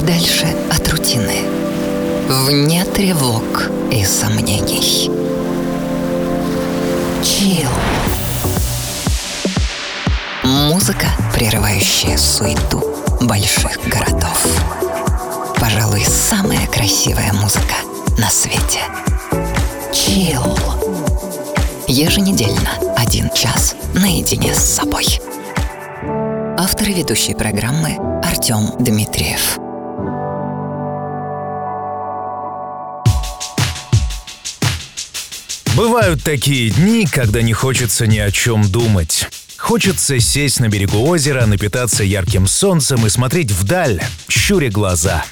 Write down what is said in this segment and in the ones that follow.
подальше от рутины, вне тревог и сомнений. Чил. Музыка, прерывающая суету больших городов. Пожалуй, самая красивая музыка на свете. Чил. Еженедельно один час наедине с собой. Автор и ведущий программы Артем Дмитриев. Бывают такие дни, когда не хочется ни о чем думать. Хочется сесть на берегу озера, напитаться ярким солнцем и смотреть вдаль, щуря глаза.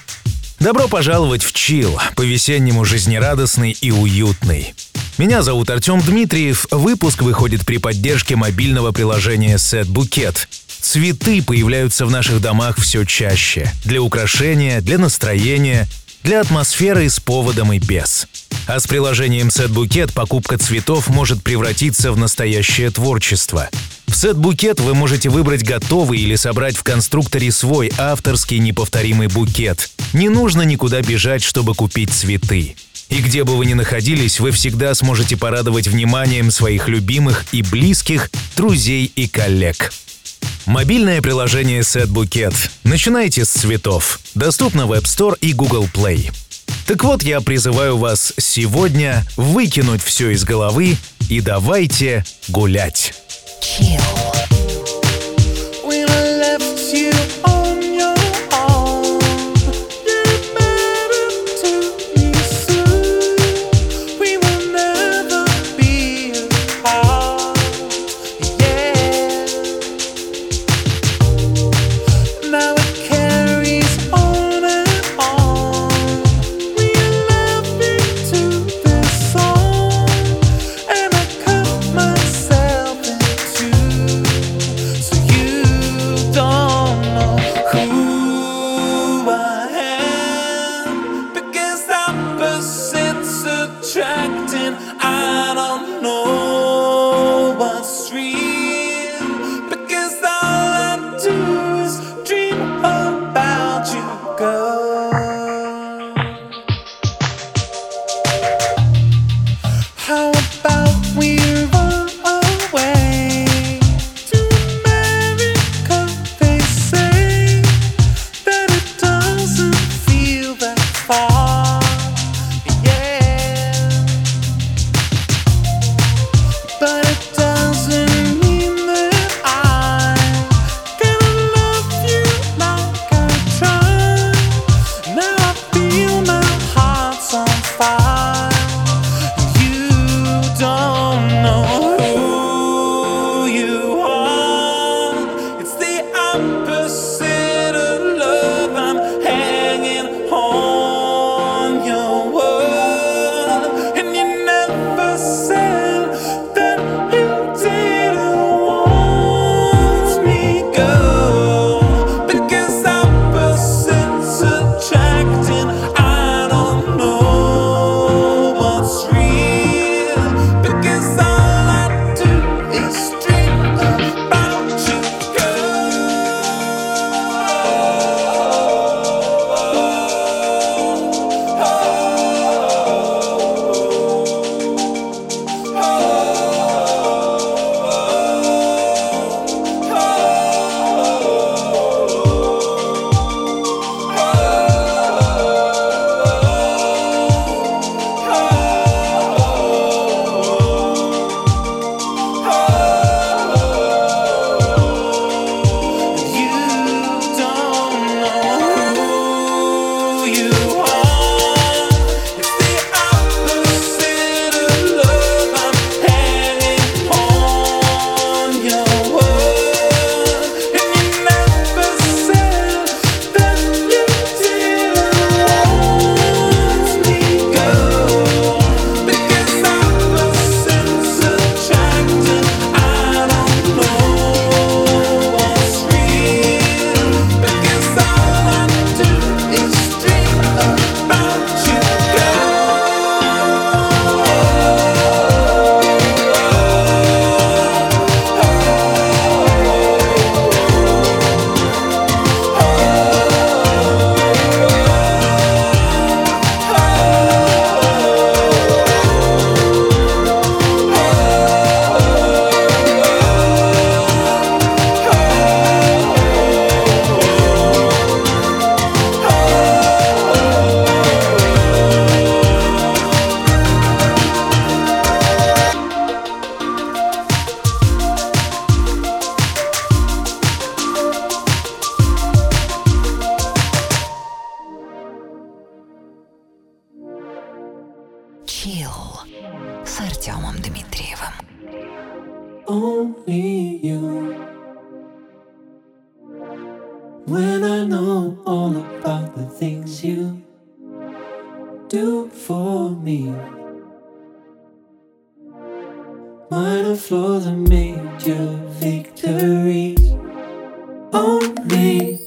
Добро пожаловать в Чил, по-весеннему жизнерадостный и уютный. Меня зовут Артем Дмитриев. Выпуск выходит при поддержке мобильного приложения Set Bouquet. Цветы появляются в наших домах все чаще. Для украшения, для настроения, для атмосферы с поводом и без. А с приложением Bouquet покупка цветов может превратиться в настоящее творчество. В сет-букет вы можете выбрать готовый или собрать в конструкторе свой авторский неповторимый букет. Не нужно никуда бежать, чтобы купить цветы. И где бы вы ни находились, вы всегда сможете порадовать вниманием своих любимых и близких, друзей и коллег. Мобильное приложение Set Bouquet. Начинайте с цветов. Доступно в App Store и Google Play. Так вот, я призываю вас сегодня выкинуть все из головы и давайте гулять. Chill. Артемом Дмитриевым. Only you. When I know all about the things you do for me. Minor flaws and major victories. Only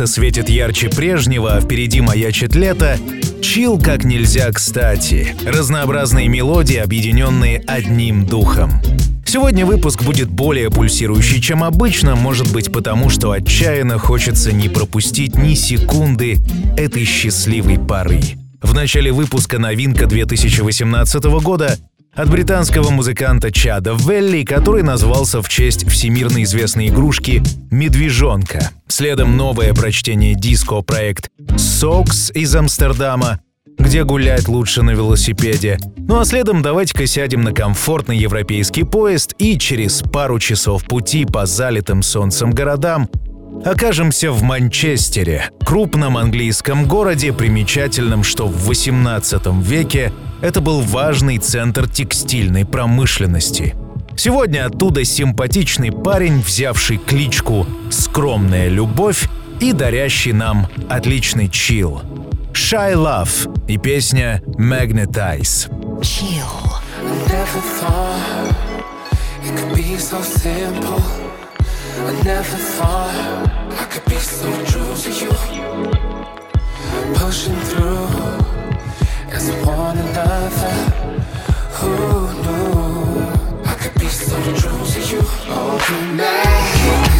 солнце светит ярче прежнего, а впереди маячит лето, чил как нельзя кстати. Разнообразные мелодии, объединенные одним духом. Сегодня выпуск будет более пульсирующий, чем обычно, может быть потому, что отчаянно хочется не пропустить ни секунды этой счастливой поры. В начале выпуска новинка 2018 года от британского музыканта Чада Велли, который назвался в честь всемирно известной игрушки «Медвежонка». Следом новое прочтение диско-проект «Сокс» из Амстердама, где гулять лучше на велосипеде. Ну а следом давайте-ка сядем на комфортный европейский поезд и через пару часов пути по залитым солнцем городам окажемся в Манчестере, крупном английском городе, примечательном, что в 18 веке это был важный центр текстильной промышленности. Сегодня оттуда симпатичный парень, взявший кличку «Скромная любовь» и дарящий нам отличный чил. Shy Love и песня Magnetize. Chill. never thought it could be so simple. I never thought I could be so true to you. Pushing through as one another. Who knew I could be so true to you? Oh, magnetize,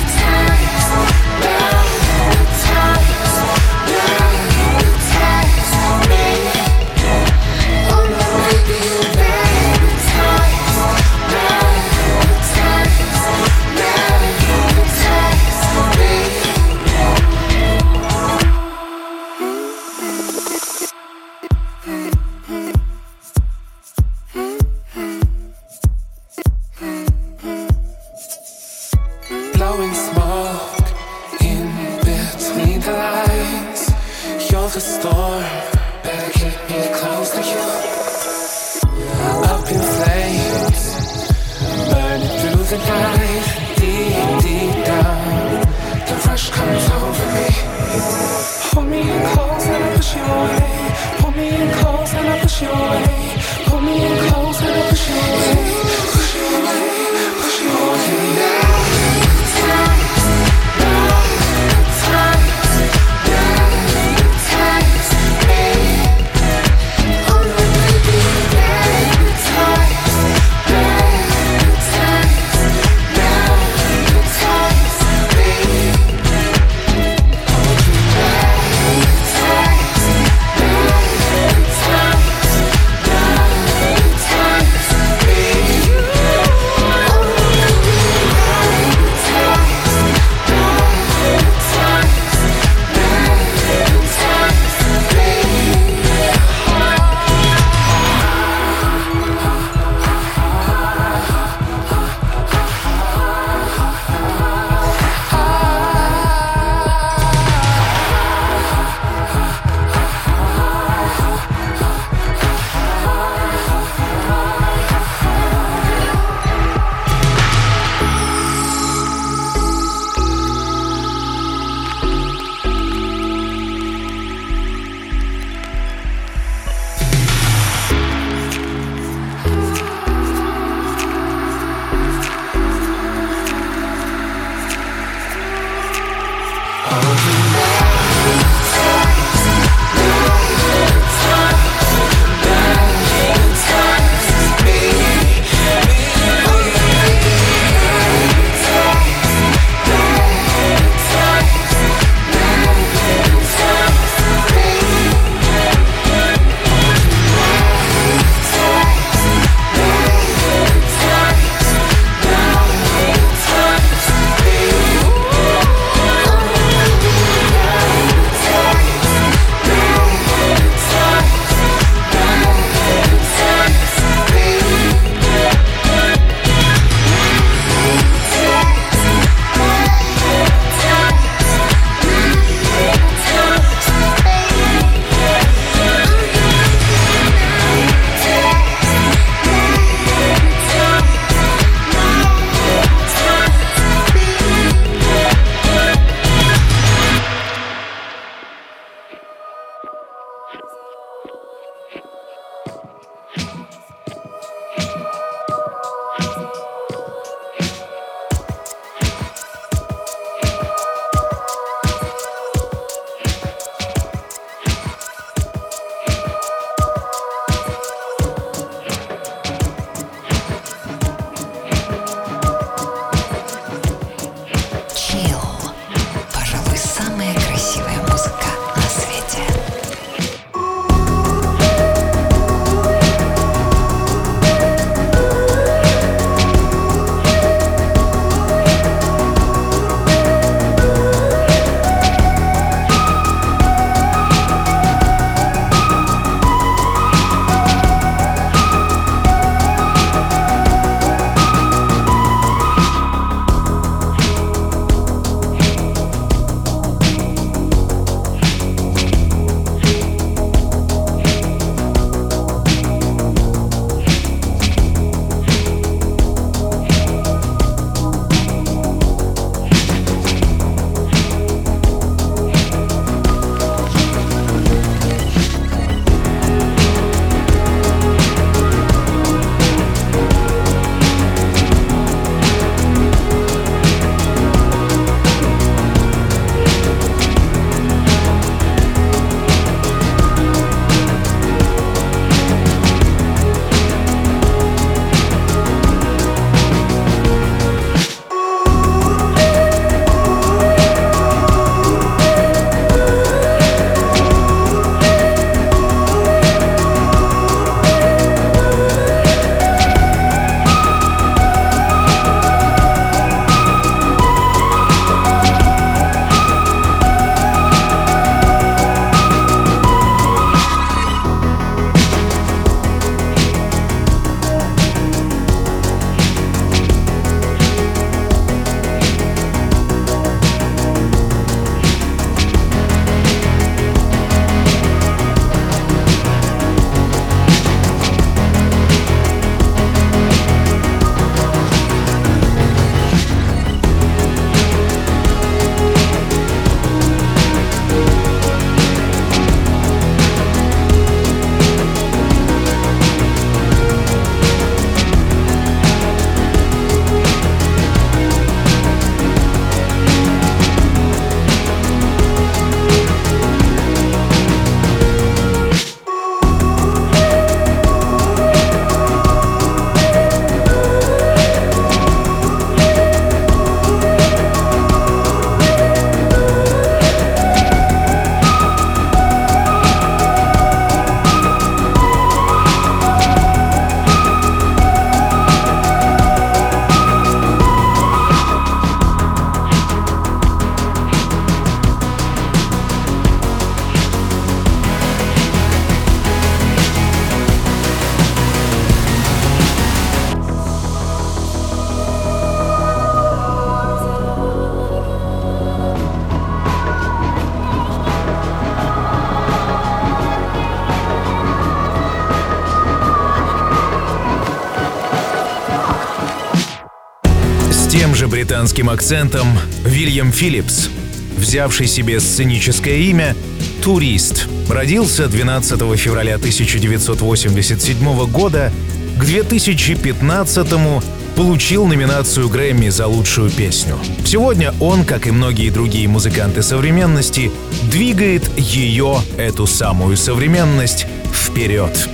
британским акцентом Вильям Филлипс, взявший себе сценическое имя «Турист», родился 12 февраля 1987 года, к 2015 получил номинацию Грэмми за лучшую песню. Сегодня он, как и многие другие музыканты современности, двигает ее, эту самую современность, вперед.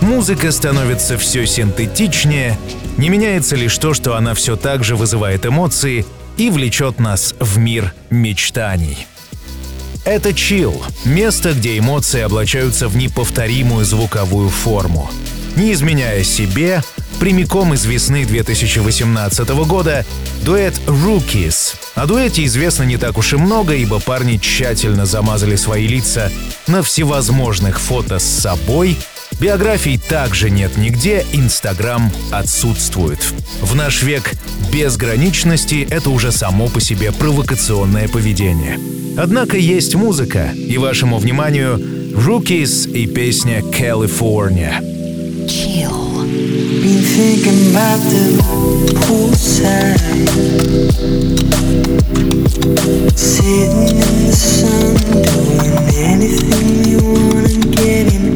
Музыка становится все синтетичнее, не меняется лишь то, что она все так же вызывает эмоции и влечет нас в мир мечтаний. Это чил — место, где эмоции облачаются в неповторимую звуковую форму. Не изменяя себе, прямиком из весны 2018 года дуэт Rookies. О дуэте известно не так уж и много, ибо парни тщательно замазали свои лица на всевозможных фото с собой — Биографий также нет нигде, Инстаграм отсутствует. В наш век безграничности это уже само по себе провокационное поведение. Однако есть музыка, и вашему вниманию Rookies и песня California. Chill. Been thinking about the poolside, sitting in the sun, doing anything you wanna, getting so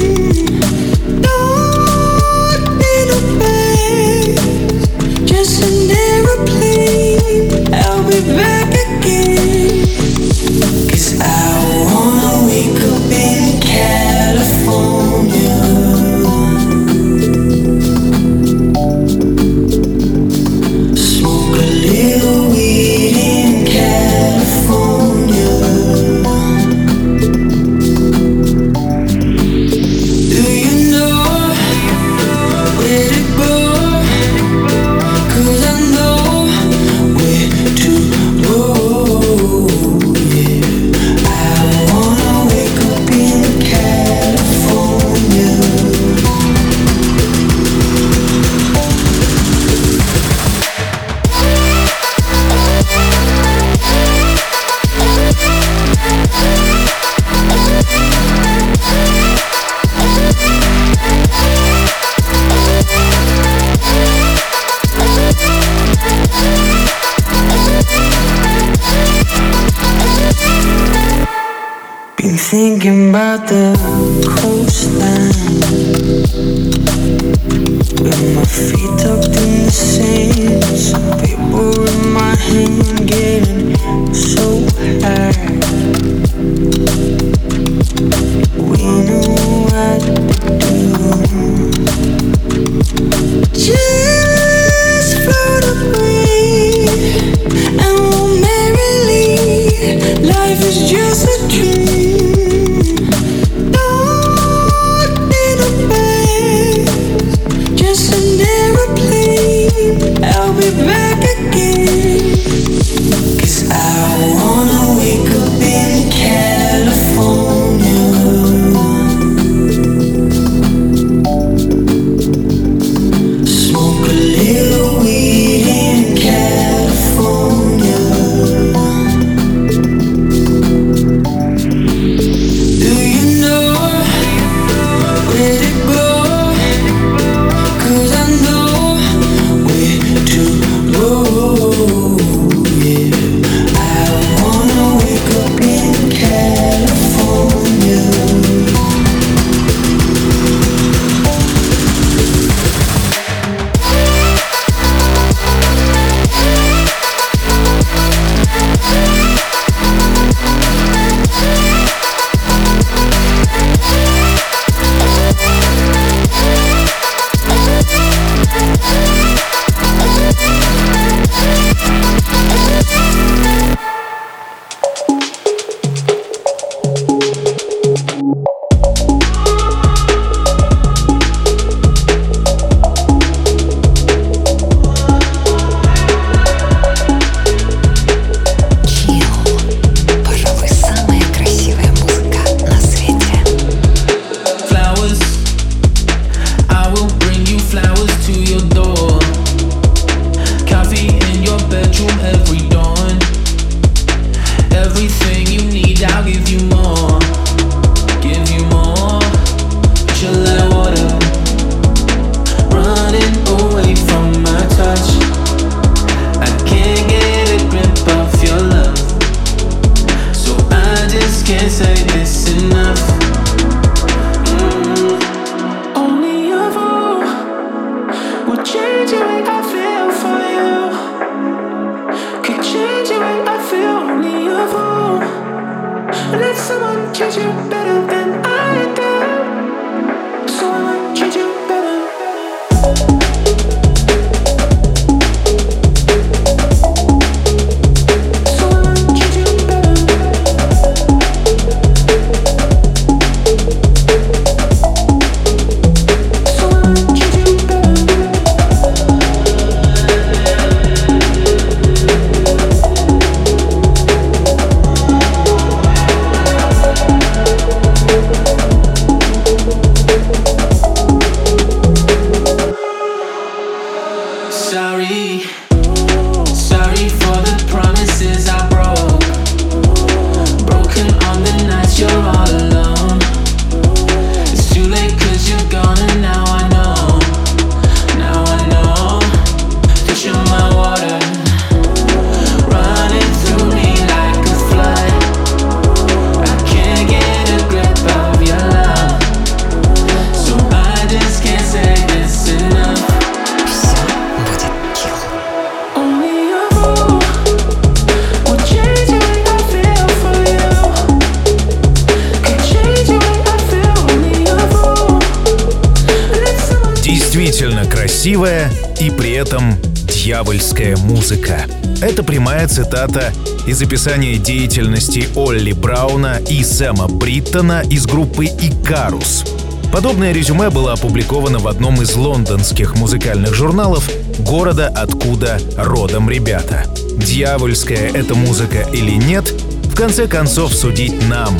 цитата из описания деятельности Олли Брауна и Сэма Бриттона из группы «Икарус». Подобное резюме было опубликовано в одном из лондонских музыкальных журналов города, откуда родом ребята. Дьявольская это музыка или нет, в конце концов судить нам.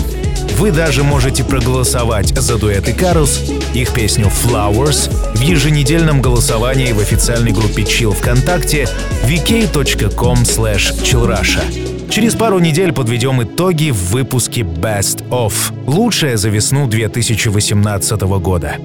Вы даже можете проголосовать за дуэт Икарус, их песню «Flowers» в еженедельном голосовании в официальной группе Chill ВКонтакте vk.com chillrusha. Через пару недель подведем итоги в выпуске Best Of. Лучшее за весну 2018 года.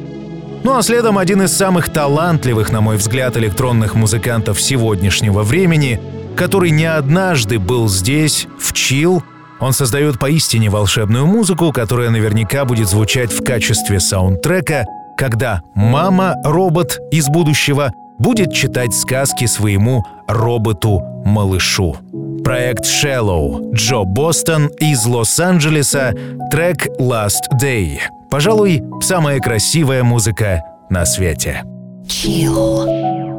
Ну а следом один из самых талантливых, на мой взгляд, электронных музыкантов сегодняшнего времени, который не однажды был здесь, в Chill, он создает поистине волшебную музыку, которая наверняка будет звучать в качестве саундтрека, когда мама-робот из будущего будет читать сказки своему роботу-малышу. Проект Shallow, Джо Бостон из Лос-Анджелеса, трек Last Day. Пожалуй, самая красивая музыка на свете. Chill.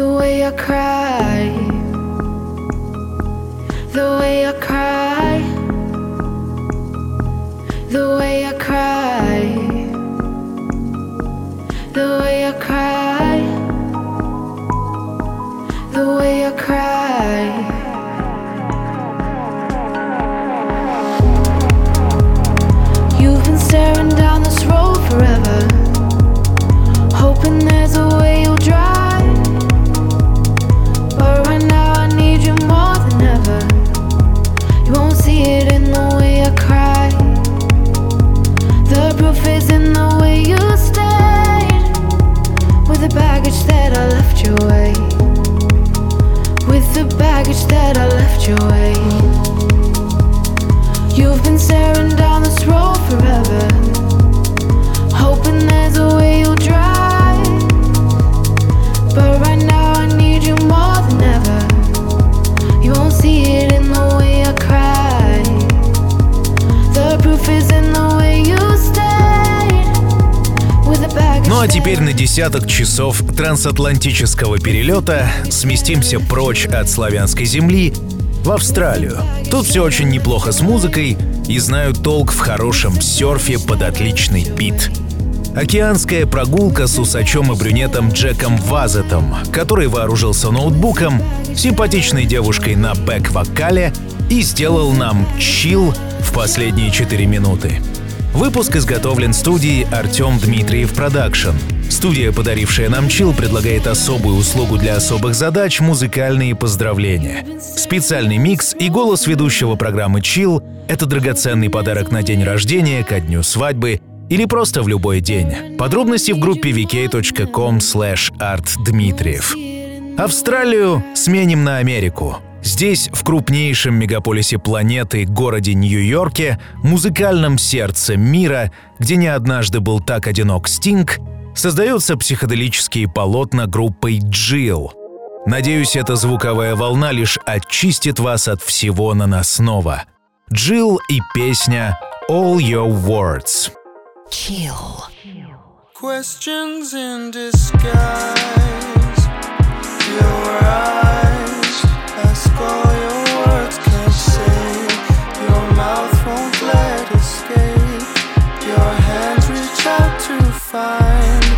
The way I cry, the way I cry, the way drift your way. You've been staring down this road forever, hoping there's a way you'll drive. But right now I need you more than ever. You won't see it in the way I cry. The proof is in the way you ну а теперь на десяток часов трансатлантического перелета сместимся прочь от славянской земли в Австралию. Тут все очень неплохо с музыкой и знают толк в хорошем серфе под отличный бит. Океанская прогулка с усачом и брюнетом Джеком Вазетом, который вооружился ноутбуком, симпатичной девушкой на бэк-вокале и сделал нам chill в последние 4 минуты. Выпуск изготовлен студией Артем Дмитриев Production. Студия, подарившая нам chill, предлагает особую услугу для особых задач — музыкальные поздравления. Специальный микс и голос ведущего программы «Chill» — это драгоценный подарок на день рождения, ко дню свадьбы или просто в любой день. Подробности в группе vk.com artdmitriev. Австралию сменим на Америку. Здесь, в крупнейшем мегаполисе планеты, городе Нью-Йорке, музыкальном сердце мира, где не однажды был так одинок Стинг, создаются психоделические полотна группой Jill. Надеюсь, эта звуковая волна лишь очистит вас от всего наносного. Jill и песня «All Your Words». Chill. Questions in disguise. Your eyes ask all find.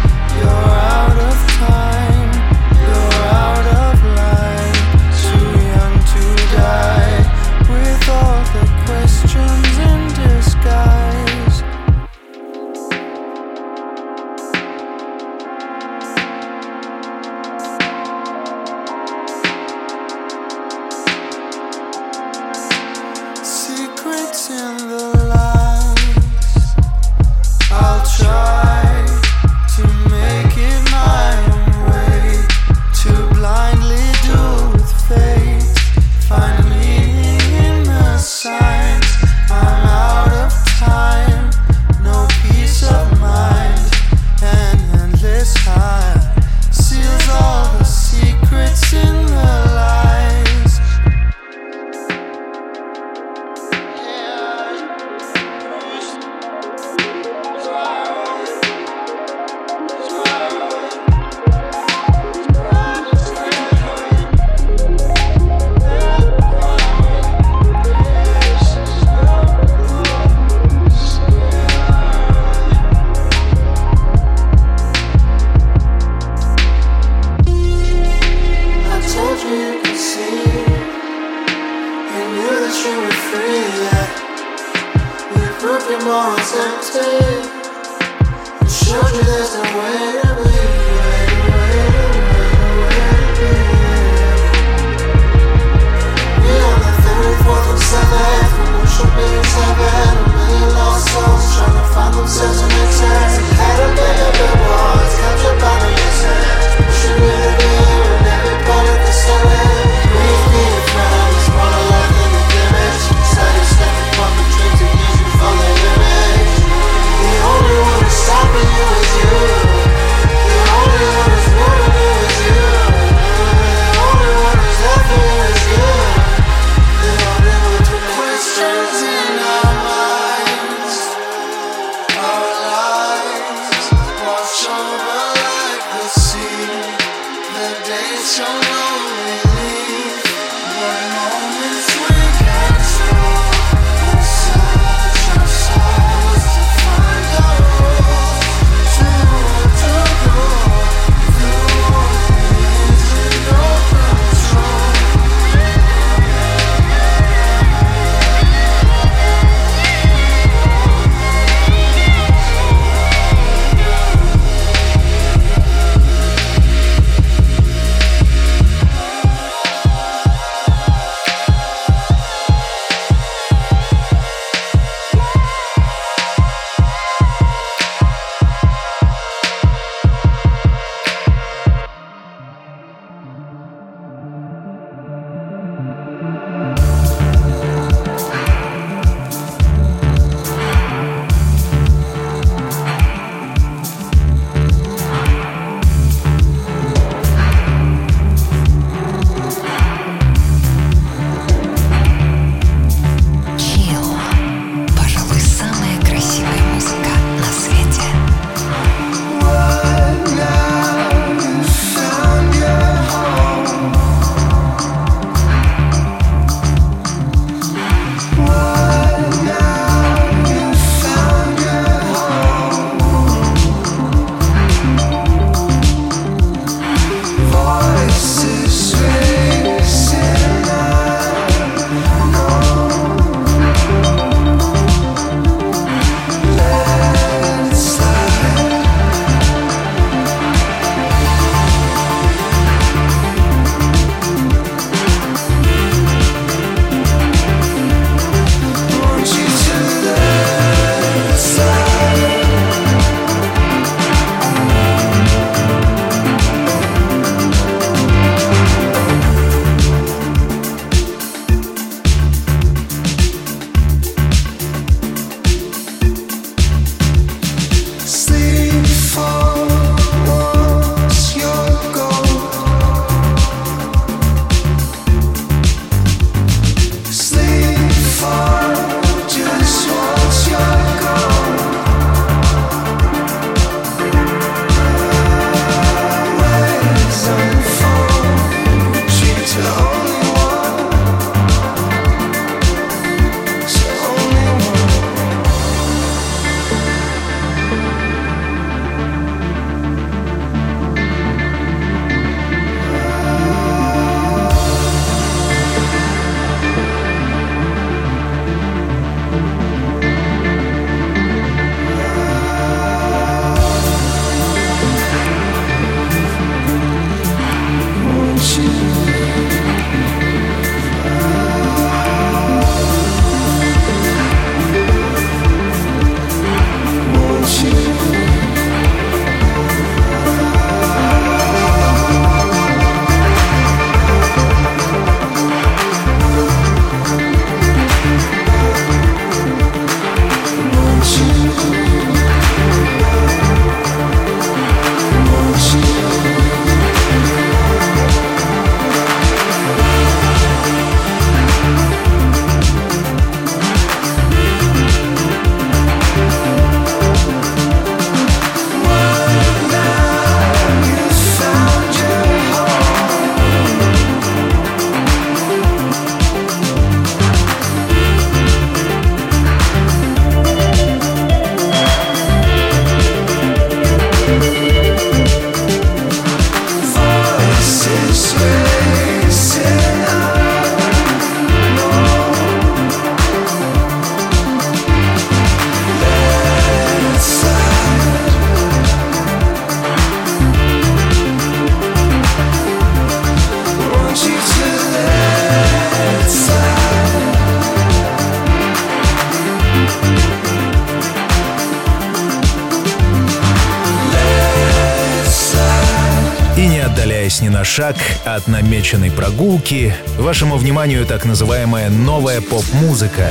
Ни на шаг от намеченной прогулки, вашему вниманию так называемая новая поп-музыка,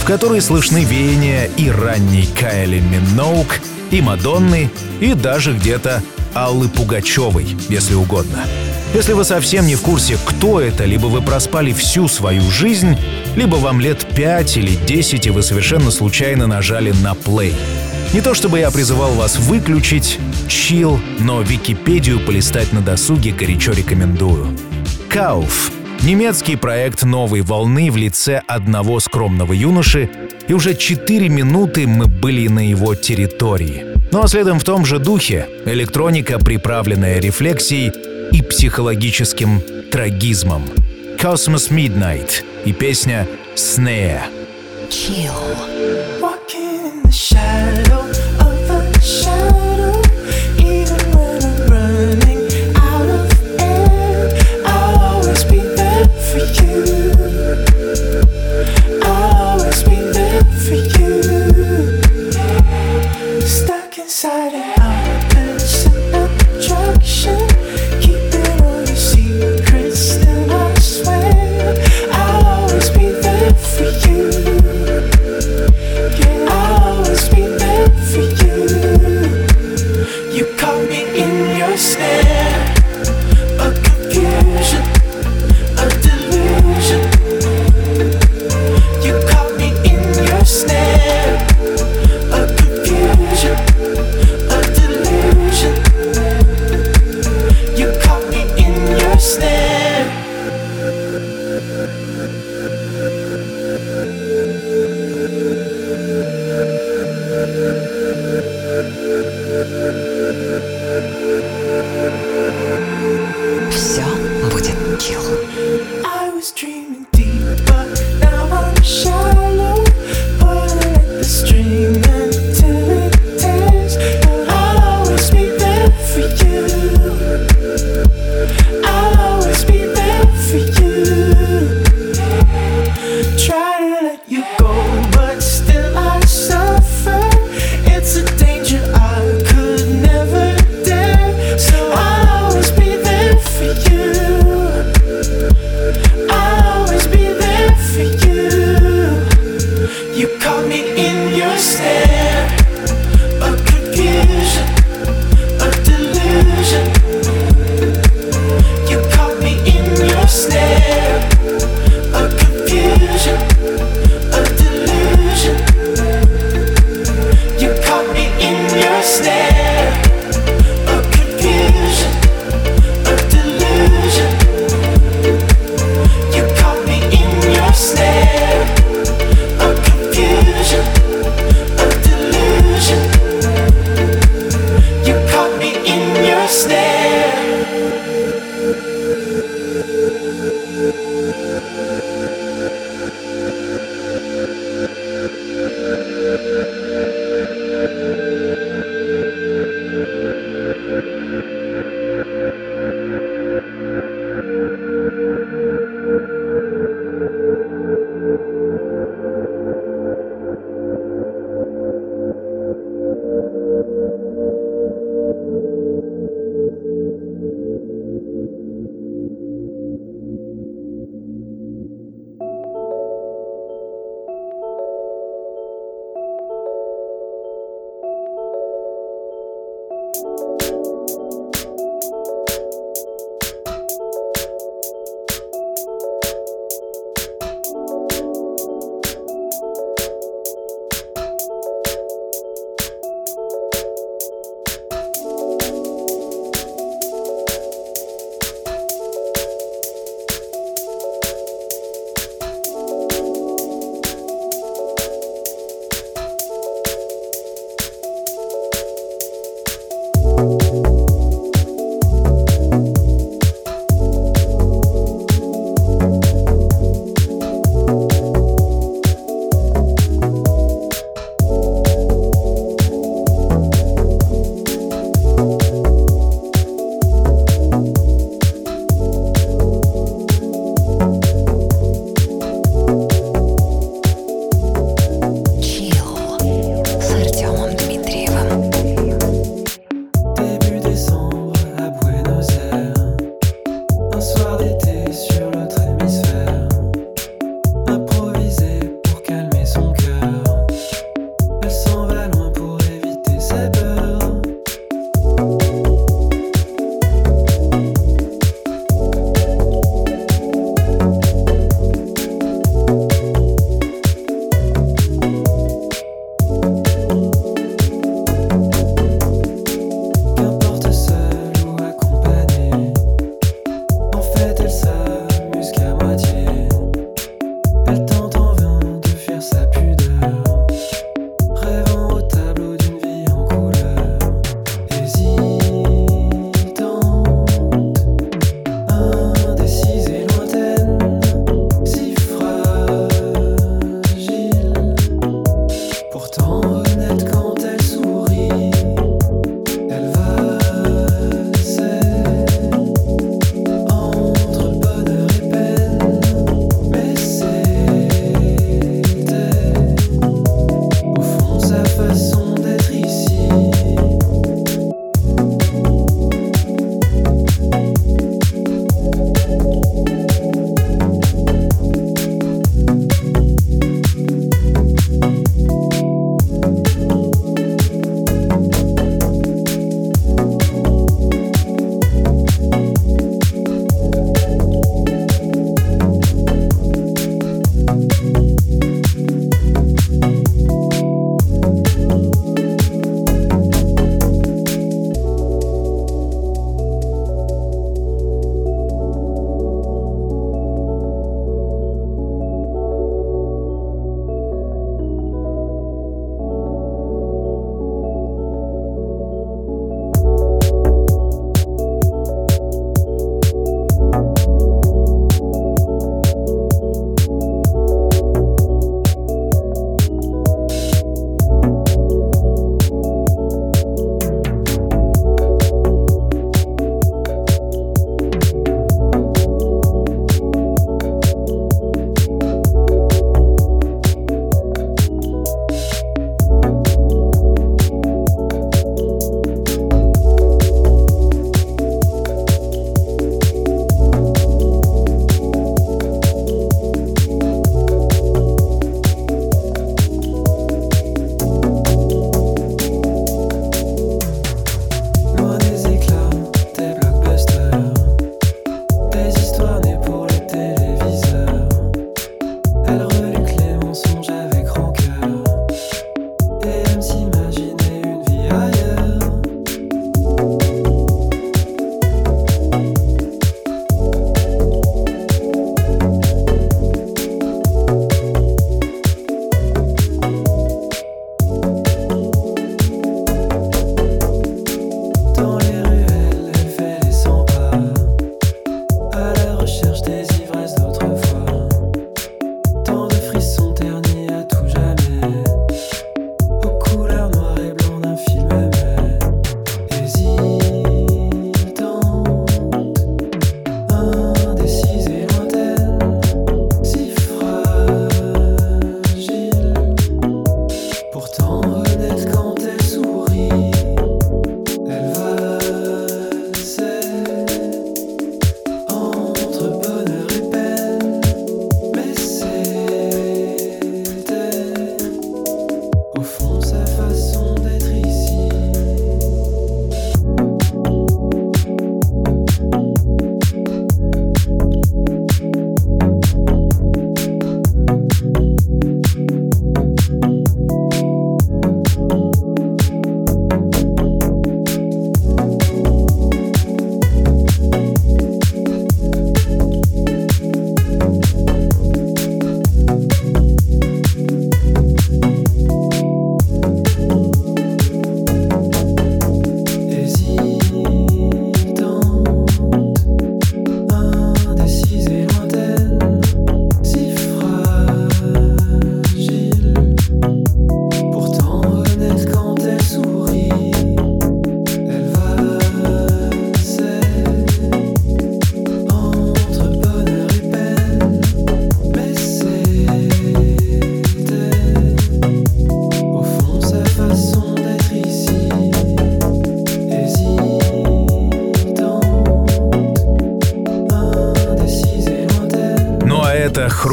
в которой слышны веяния и ранней Кайли Миноук, и Мадонны, и даже где-то Аллы Пугачевой, если угодно. Если вы совсем не в курсе, кто это, либо вы проспали всю свою жизнь, либо вам лет 5 или 10, и вы совершенно случайно нажали на play. Не то чтобы я призывал вас выключить, чил, но Википедию полистать на досуге горячо рекомендую. Кауф — немецкий проект новой волны в лице одного скромного юноши, и уже 4 минуты мы были на его территории. Ну а следом в том же духе электроника, приправленная рефлексией и психологическим трагизмом. Cosmos Midnight и песня Snare. Chill. Walking in the shadow Thank you.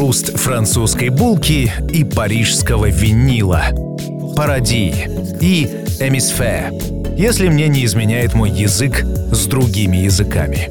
Хруст французской булки и парижского винила. Паради и Эмисфе, если мне не изменяет мой язык с другими языками.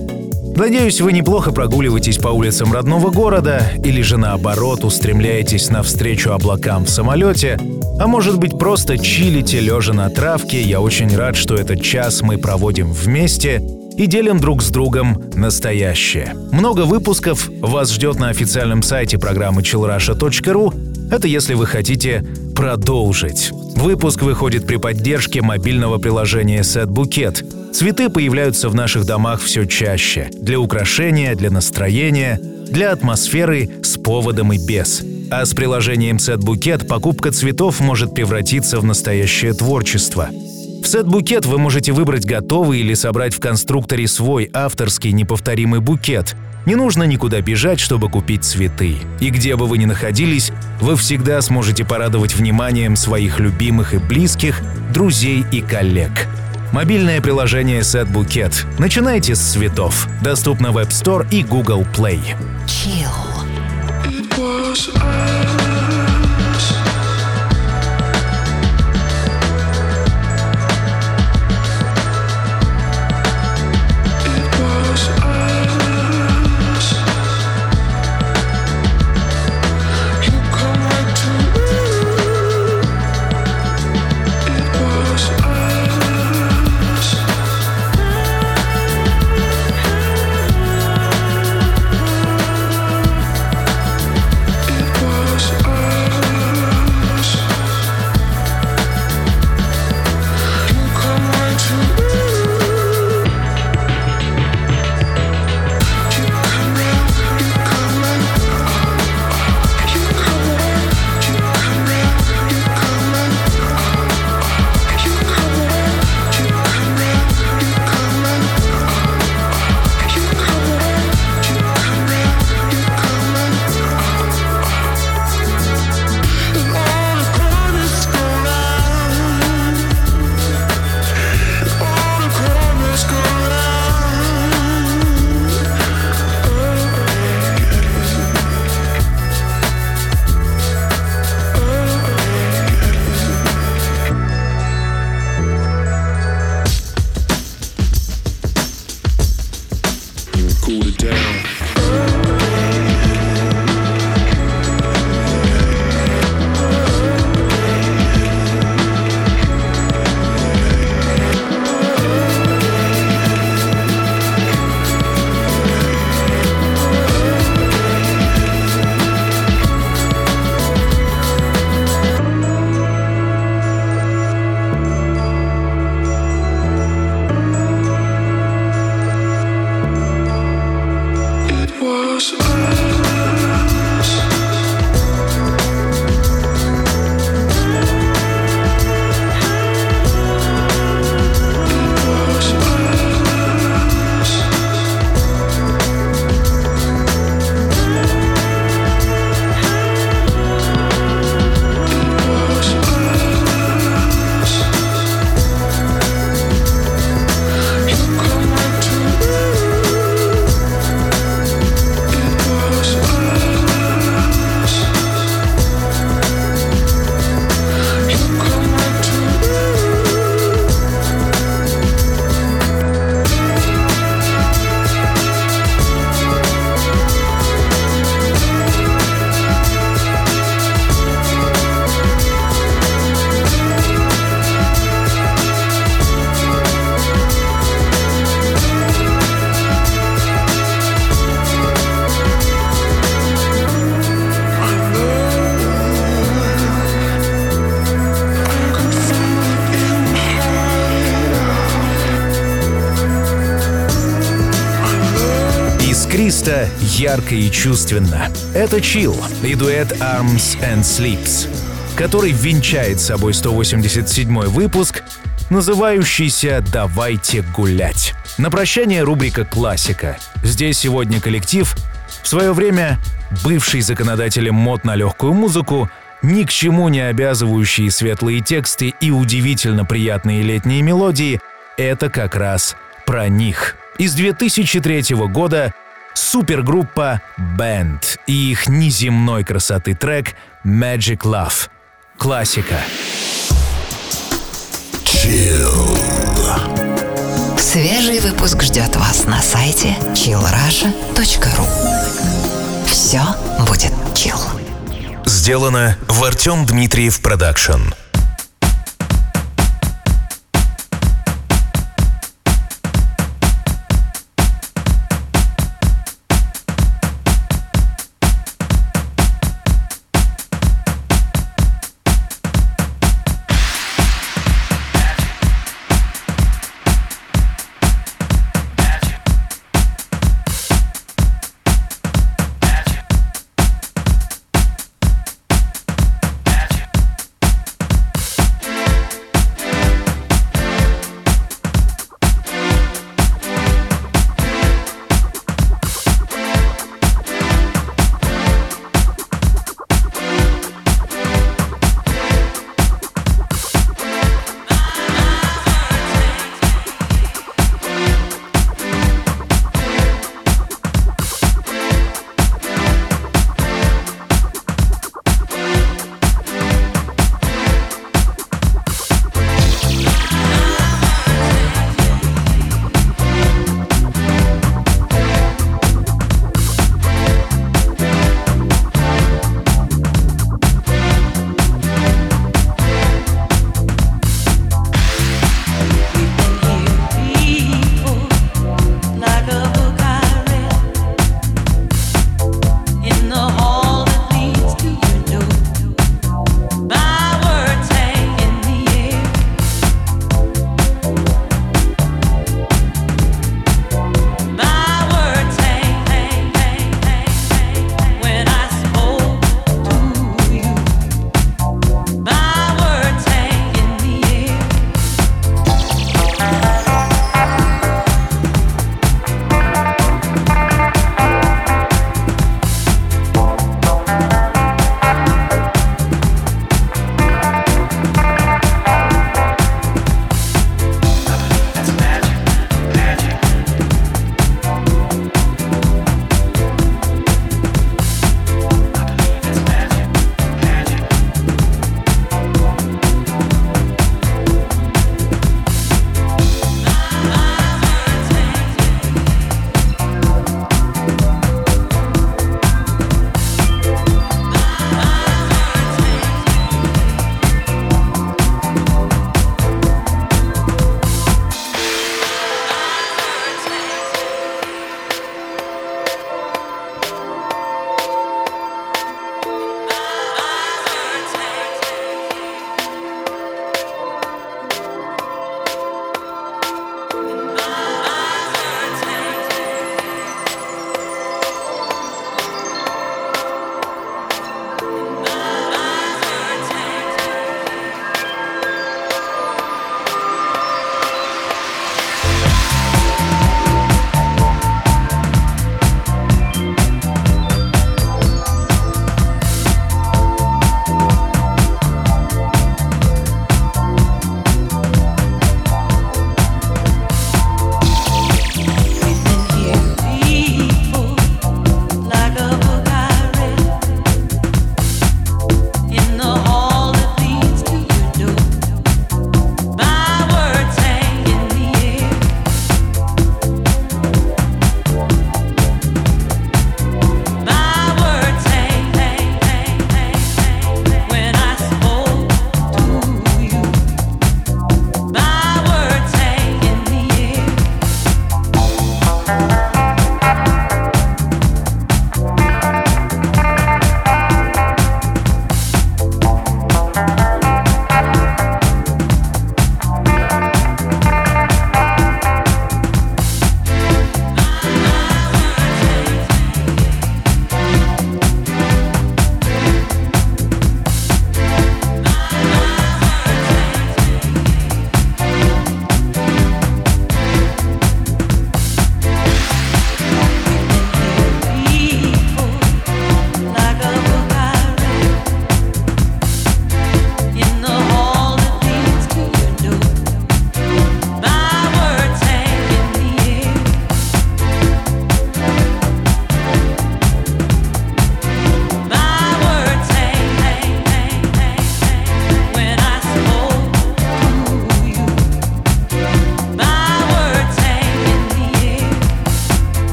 Надеюсь, вы неплохо прогуливаетесь по улицам родного города или же наоборот устремляетесь навстречу облакам в самолете, а может быть просто чилите лежа на травке. Я очень рад, что этот час мы проводим вместе и делим друг с другом настоящее. Много выпусков вас ждет на официальном сайте программы chillrusha.ru. Это если вы хотите продолжить. Выпуск выходит при поддержке мобильного приложения Bouquet. Цветы появляются в наших домах все чаще. Для украшения, для настроения, для атмосферы с поводом и без. А с приложением Bouquet покупка цветов может превратиться в настоящее творчество. Сет-букет вы можете выбрать готовый или собрать в конструкторе свой авторский неповторимый букет. Не нужно никуда бежать, чтобы купить цветы. И где бы вы ни находились, вы всегда сможете порадовать вниманием своих любимых и близких, друзей и коллег. Мобильное приложение Set Bouquet. Начинайте с цветов. Доступно в App Store и Google Play. Chill. Ярко и чувственно. Это Chill и дуэт Arms and Sleeps, который венчает собой 187 выпуск, называющийся «Давайте гулять». На прощание рубрика «Классика». Здесь сегодня коллектив, в свое время бывший законодателем мод на легкую музыку, ни к чему не обязывающие светлые тексты и удивительно приятные летние мелодии — это как раз про них. Из 2003 года Супергруппа Bent и их неземной красоты трек Magic Love. Классика. Свежий выпуск ждет вас на сайте chillrussia.ru Все будет chill. Сделано в Артем Дмитриев Production.